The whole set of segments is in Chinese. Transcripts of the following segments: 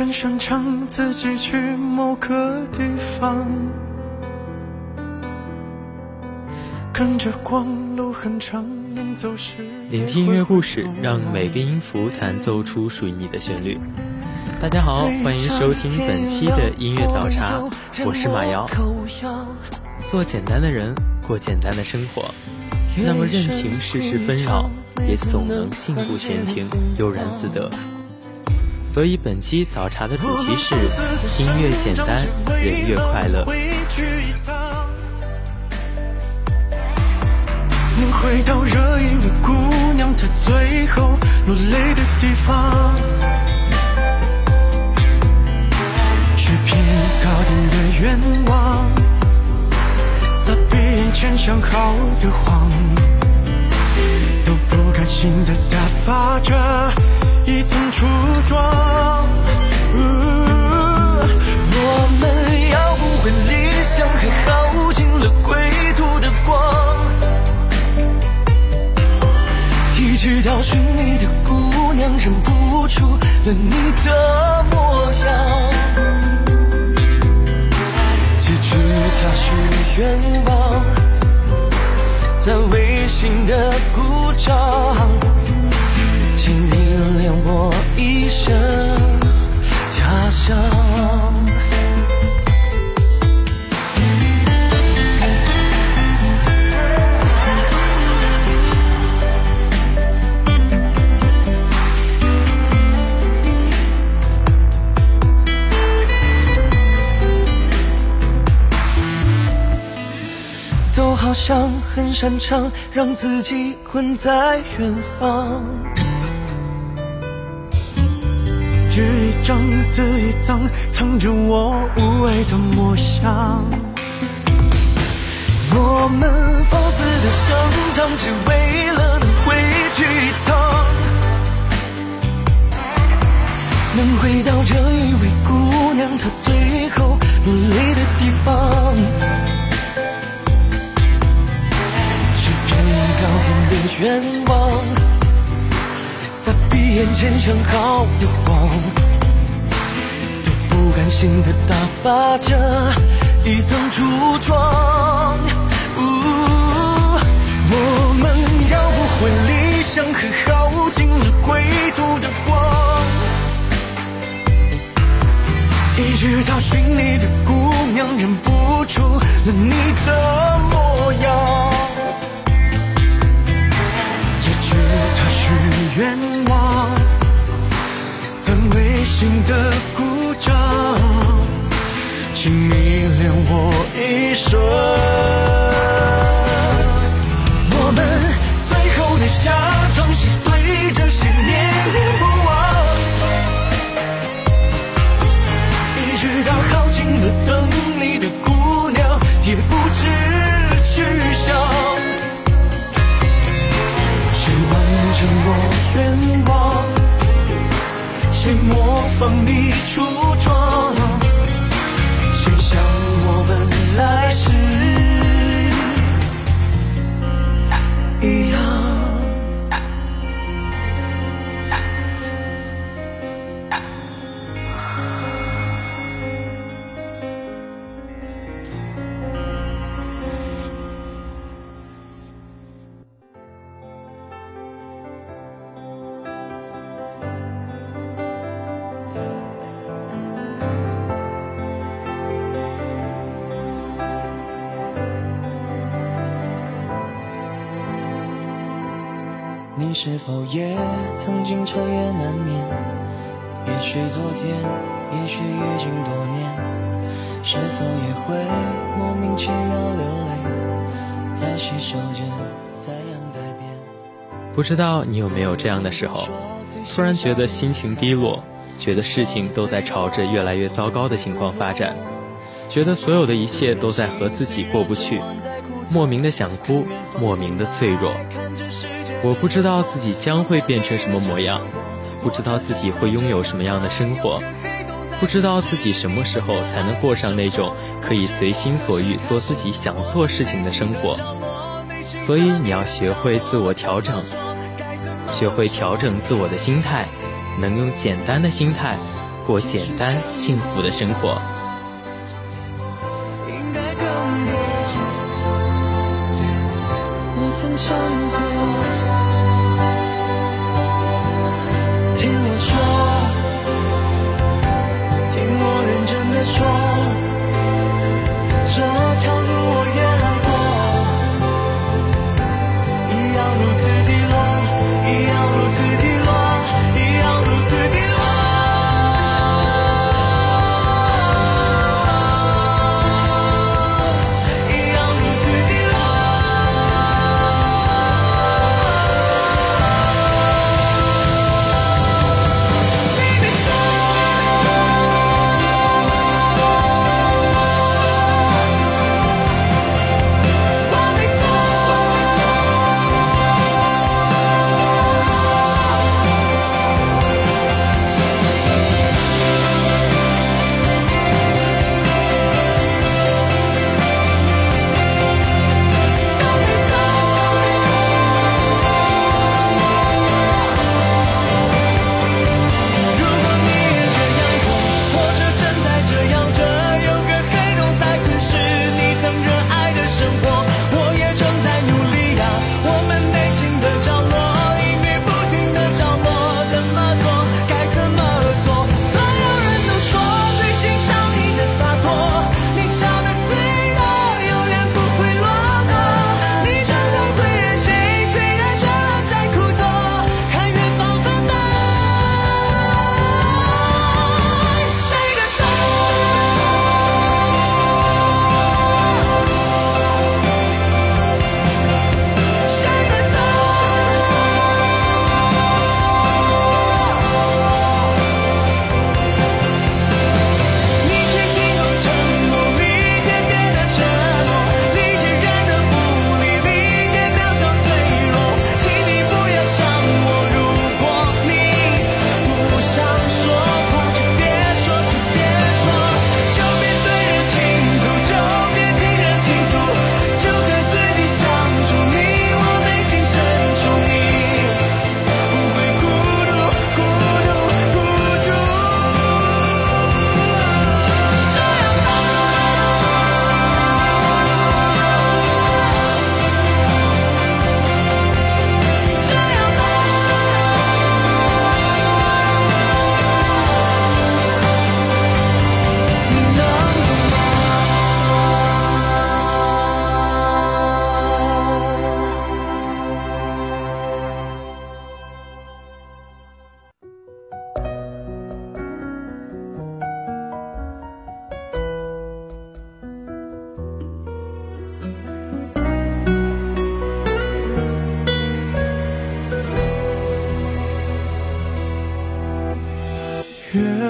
很擅长自己去某个地方，跟着光路很长，能走时。聆听音乐故事，让每个音符弹奏出属于你的旋律。大家好，欢迎收听本期的音乐早茶，我是马瑶。做简单的人，过简单的生活，那么任凭世事纷扰，也总能幸福闲庭，悠然自得。所以本期早茶的主题是音乐简单，人越快乐。能回到这一位姑娘她最后落泪的地方，去偏高点的愿望，撒遍眼前想好的谎，都不甘心的打发着。一层初妆，我们要不回理想，还耗尽了归途的光，一直到寻你的姑娘认不出了你的模样，结局她许愿望，在微信的鼓掌。我一生假象。都好像很擅长让自己困在远方。纸一张，字一张，藏着我无畏的模样。我们放肆的生长，只为了能回去一趟，能回到这一位姑娘她最后落泪的地方，去遍高天的愿望。在闭眼前想好的谎，都不甘心的打发着一层橱窗。我们要不回理想，和耗尽了归途的光，一直到寻你的姑娘认不出了你的模样。愿望，在心的鼓掌，请你谅我一生。我们最后的下场是对着谁念念不忘，一直到耗尽了等你的姑娘，也不知去向。谁完成我愿望，谁模仿你出装？谁像我们来时是否也曾经彻夜难眠？也许昨天，也许已经多年，是否也会莫名其妙流泪，在洗手间，在阳台边。不知道你有没有这样的时候，突然觉得心情低落，觉得事情都在朝着越来越糟糕的情况发展，觉得所有的一切都在和自己过不去，莫名的想哭，莫名的脆弱。我不知道自己将会变成什么模样，不知道自己会拥有什么样的生活，不知道自己什么时候才能过上那种可以随心所欲做自己想做事情的生活。所以你要学会自我调整。学会调整自我的心态，能用简单的心态过简单幸福的生活。说，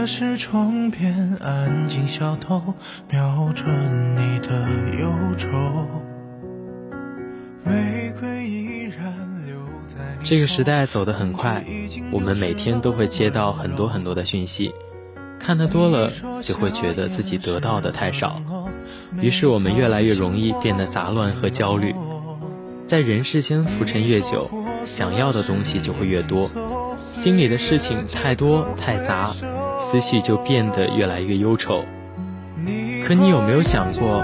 越是窗边安静小偷，瞄准你的忧愁。玫瑰依然留在这个时代走得很快，我们每天都会接到很多很多的讯息，看得多了就会觉得自己得到的太少，于是我们越来越容易变得杂乱和焦虑。在人世间浮沉越久，想要的东西就会越多，心里的事情太多太杂，思绪就变得越来越忧愁。可你有没有想过，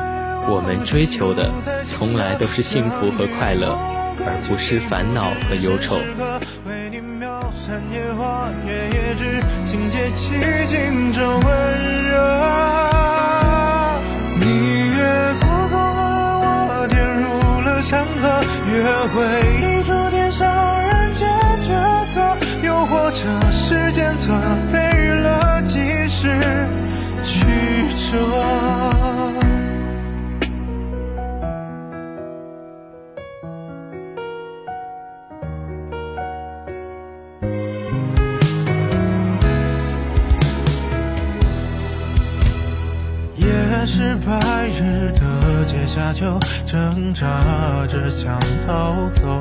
我们追求的从来都是幸福和快乐，而不是烦恼和忧愁。为你描山野花，月夜之心结起紧这温柔。曲折。是白日的阶下，囚挣扎着想逃走。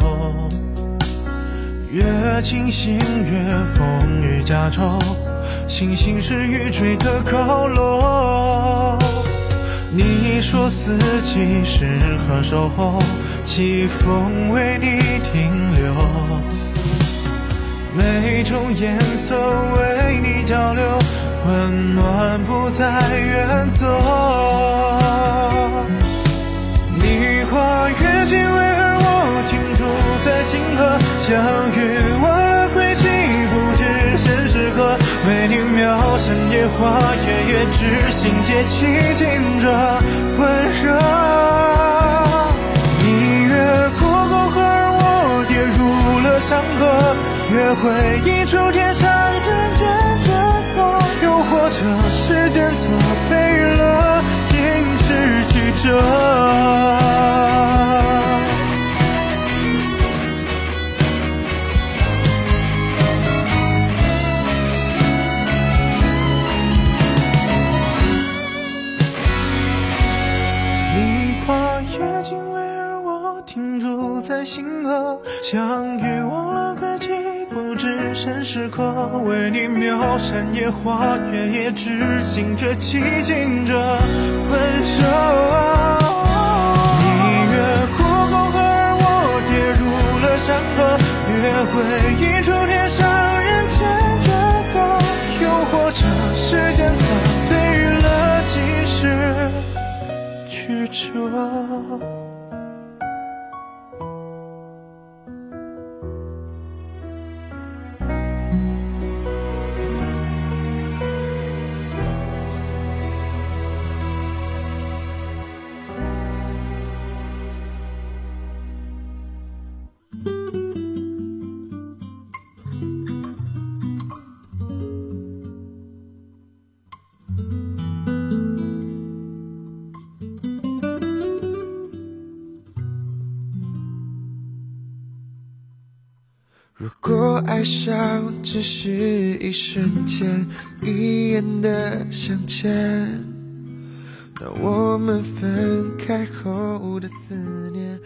越清醒越风雨加重，星星是欲坠的高楼。你说四季适合守候，季风为你停留，每种颜色为你交流。温暖不再远走，你跨越经纬，而我停驻在星河相遇，为你描山野花，月夜之心结，寂静着温热。你越过沟壑，而我跌入了山河，越回忆出天上人间角色。或者时间错配了今世曲折，相遇，忘了轨迹。身时刻为你描山野花，月夜只醒着寂静着温柔。你越过沟壑，而我跌入了山河，越回忆出天上人间角色。又或者时间错对了几世曲折。如果爱上只是一瞬间，一眼的相见，那我们分开后的思念？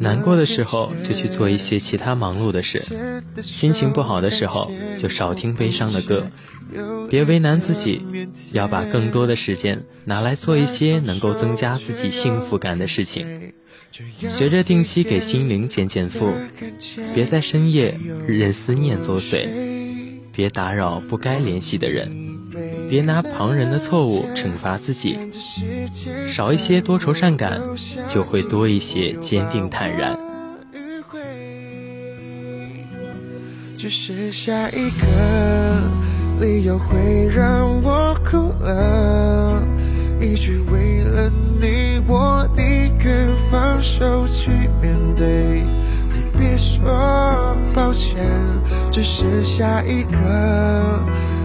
难过的时候就去做一些其他忙碌的事，心情不好的时候就少听悲伤的歌，别为难自己，要把更多的时间拿来做一些能够增加自己幸福感的事情。学着定期给心灵减减负，别在深夜任思念作祟，别打扰不该联系的人，别拿旁人的错误惩罚自己，少一些多愁善感，就会多一些坚定坦然。只剩下一个理由会让我哭了，只剩下一个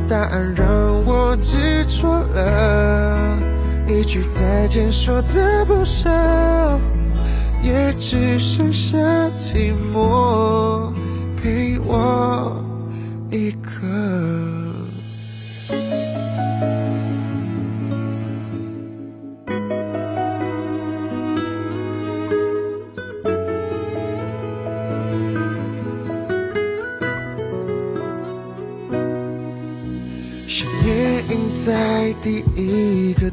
答案让我知错了。一句再见说的不舍，也只剩下寂寞陪我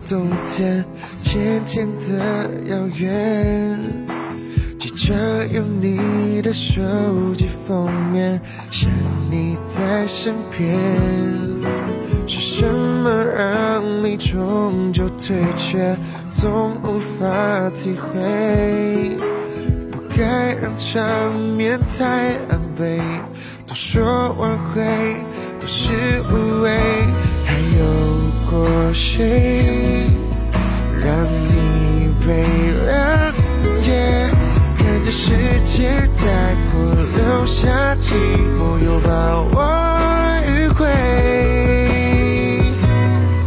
冬天，渐渐的遥远。记着有你的手机封面，想你在身边。是什么让你终究退却，总无法体会。不该让场面太狼狈，多说挽回都是无谓。有是谁让你被谅解？看着世界在过，留下寂寞又把我迂回。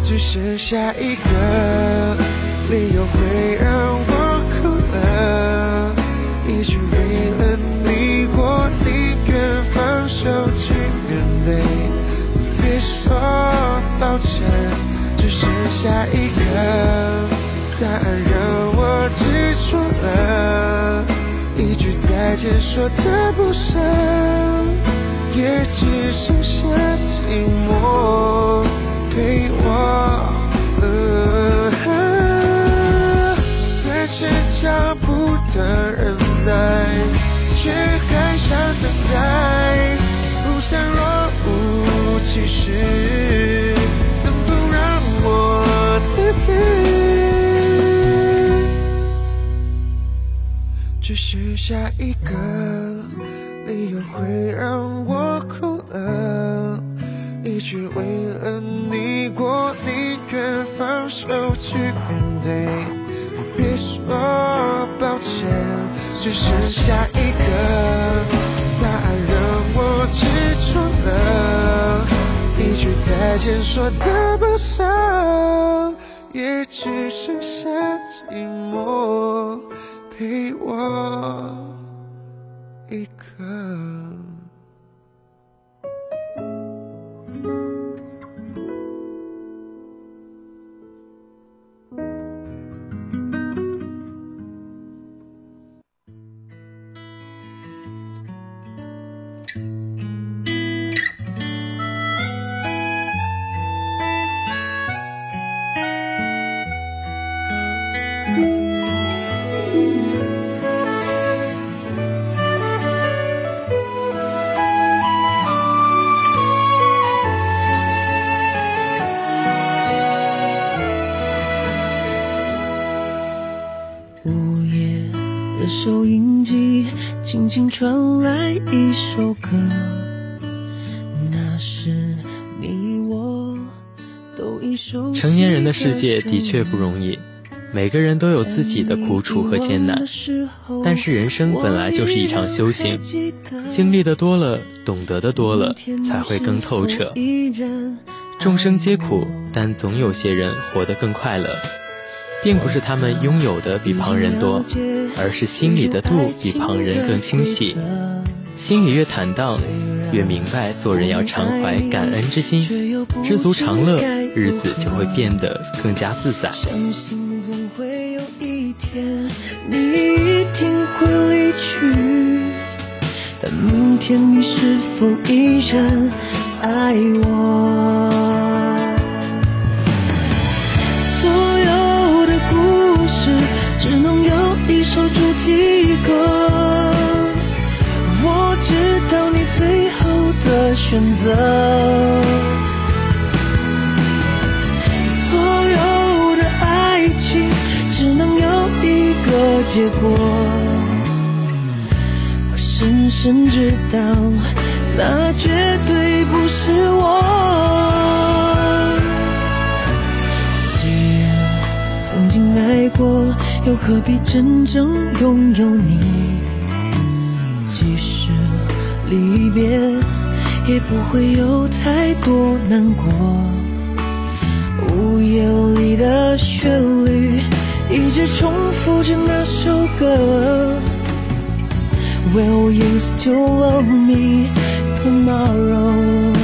只剩下一个理由会让我哭了，也许为了你，我宁愿放手去面对。别说抱歉。剩下一个答案让我记住了。一句再见说的不舍，也只剩下寂寞陪我了。再次脚步的忍耐，却还想等待，不想若无其事，我自私？只剩下一个理由会让我哭了，一句为了你，我宁愿放手去面对。别说抱歉，只剩下一个答案让我记住了，句再见说的不舍，也只剩下寂寞。陪我一个。传来一首歌，那是你我都已熟悉成年人的世界的确不容易，每个人都有自己的苦楚和艰难。但是人生本来就是一场修行，经历的多了，懂得的多了，才会更透彻。众生皆苦，但总有些人活得更快乐。并不是他们拥有的比旁人多，而是心里的度比旁人更清晰。心里越坦荡，越明白做人要常怀感恩之心，知足常乐，日子就会变得更加自在。但明天你是否依然爱我？一首主题歌。我知道你最后的选择。所有的爱情只能有一个结果。我深深知道，那绝对不是我。既然曾经爱过，又何必真正拥有你？即使离别，也不会有太多难过。午夜里的旋律，一直重复着那首歌。Will you still love me tomorrow？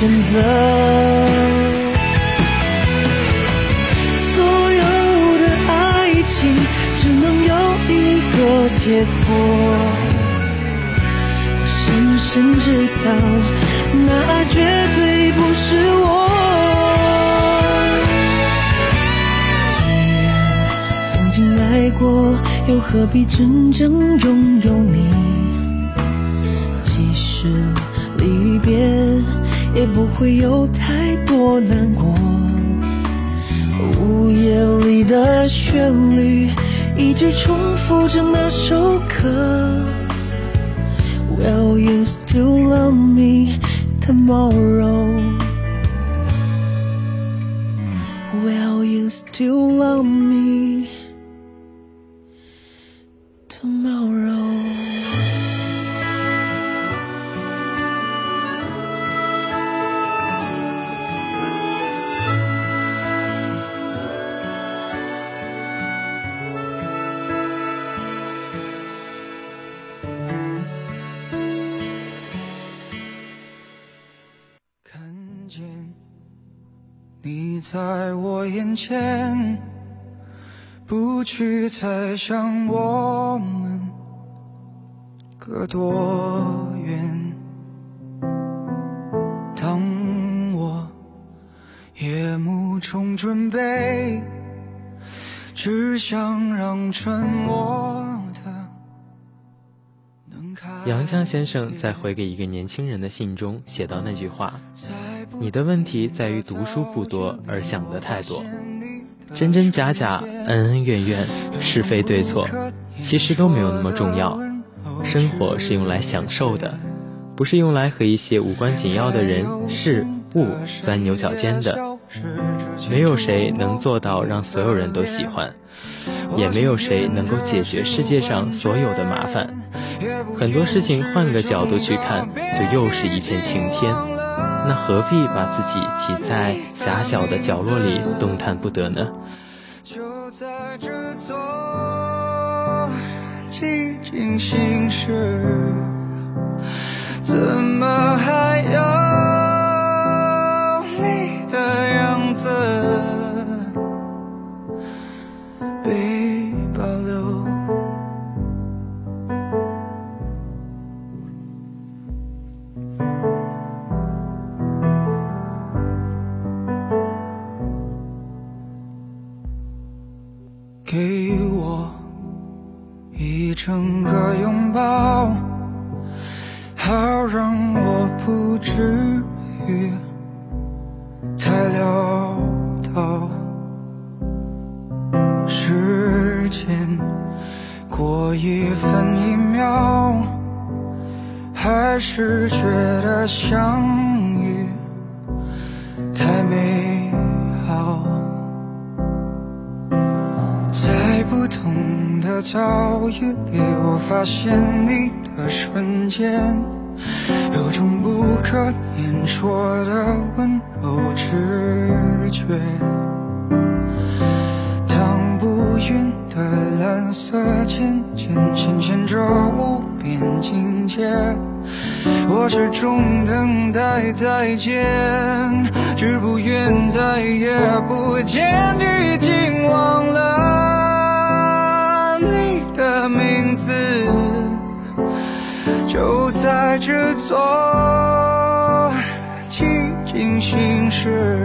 选择。所有的爱情只能有一个结果。我深深知道，那绝对不是我。既然曾经爱过，又何必真正拥有你？即使离别，也不会有太多难过。午夜里的旋律，一直重复着那首歌。Will you still love me tomorrow? Will you still love me 在我眼前，不去猜想我们隔多远。当我夜幕中准备，只想让沉默的杨绛先生在回给一个年轻人的信中写到那句话：“你的问题在于读书不多，而想的太多。真真假假、恩恩怨怨、是非对错，其实都没有那么重要。生活是用来享受的，不是用来和一些无关紧要的人事物钻牛角尖的。没有谁能做到让所有人都喜欢，也没有谁能够解决世界上所有的麻烦。很多事情换个角度去看，就又是一片晴天。那何必把自己挤在狭小的角落里动弹不得呢？就在这座寂静心事，怎么还有太美好。在不同的遭遇里，我发现你的瞬间，有种不可言说的温柔直觉。当不匀的蓝色渐渐牵牵着无边境界，我始终等待再见，只不愿再也不见，已经忘了你的名字，就在这座寂静心事。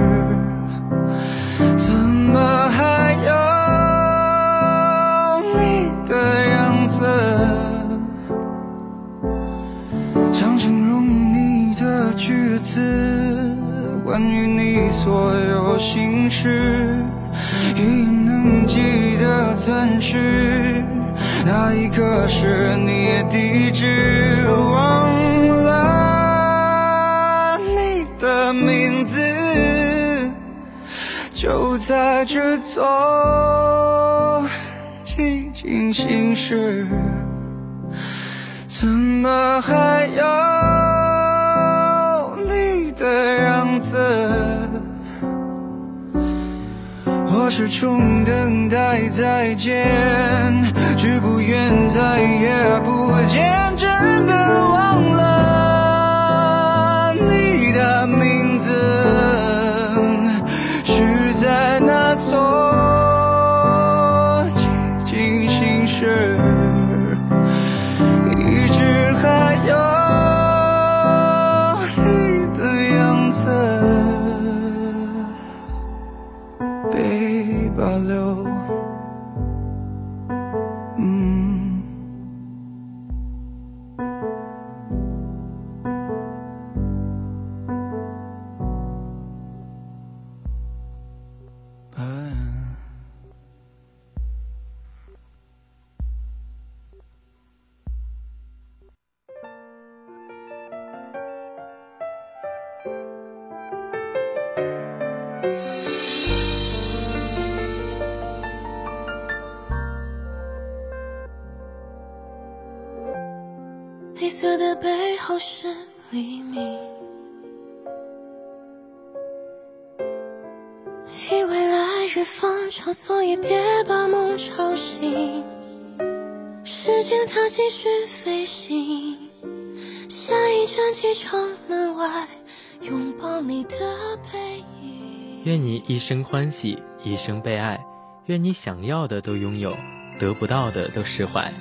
怎么还有你的样子？想形容你的句子，关于你所有心事，一能记得钻石，那一刻是你的地址，忘了你的名字。就在这座寂静心事，怎么还有你的样？我始终等待再见，只不愿再也不见，真的长，所以别把梦吵醒。时间它继续飞行，下一站机场门外，拥抱你的背影。愿你一生欢喜，一生被爱。愿你想要的都拥有，得不到的都释怀。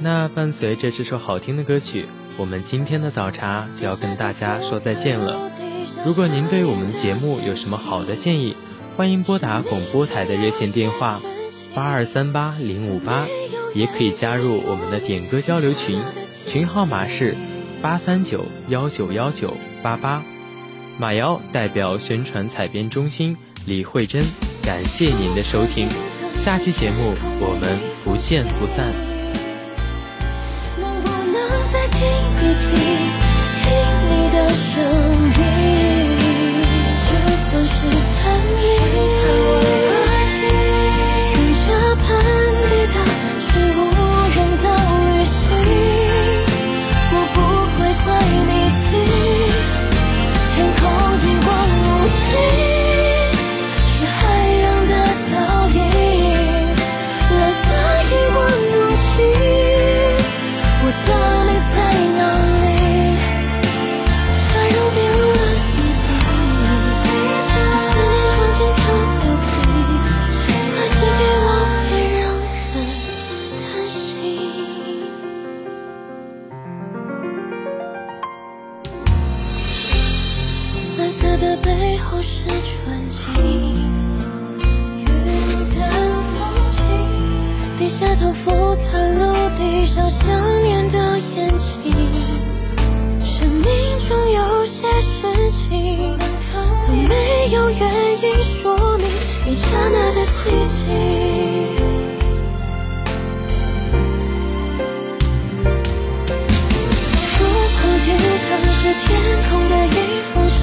那伴随着这首好听的歌曲，我们今天的早茶就要跟大家说再见了。如果您对我们的节目有什么好的建议，欢迎拨打广播台的热线电话八二三八零五八，也可以加入我们的点歌交流群，群号码是八三九幺九幺九八八。马瑶代表宣传采编中心李慧珍，感谢您的收听，下期节目我们不见不散。原因说明一刹那的寂静。如果云层是天空的一封信，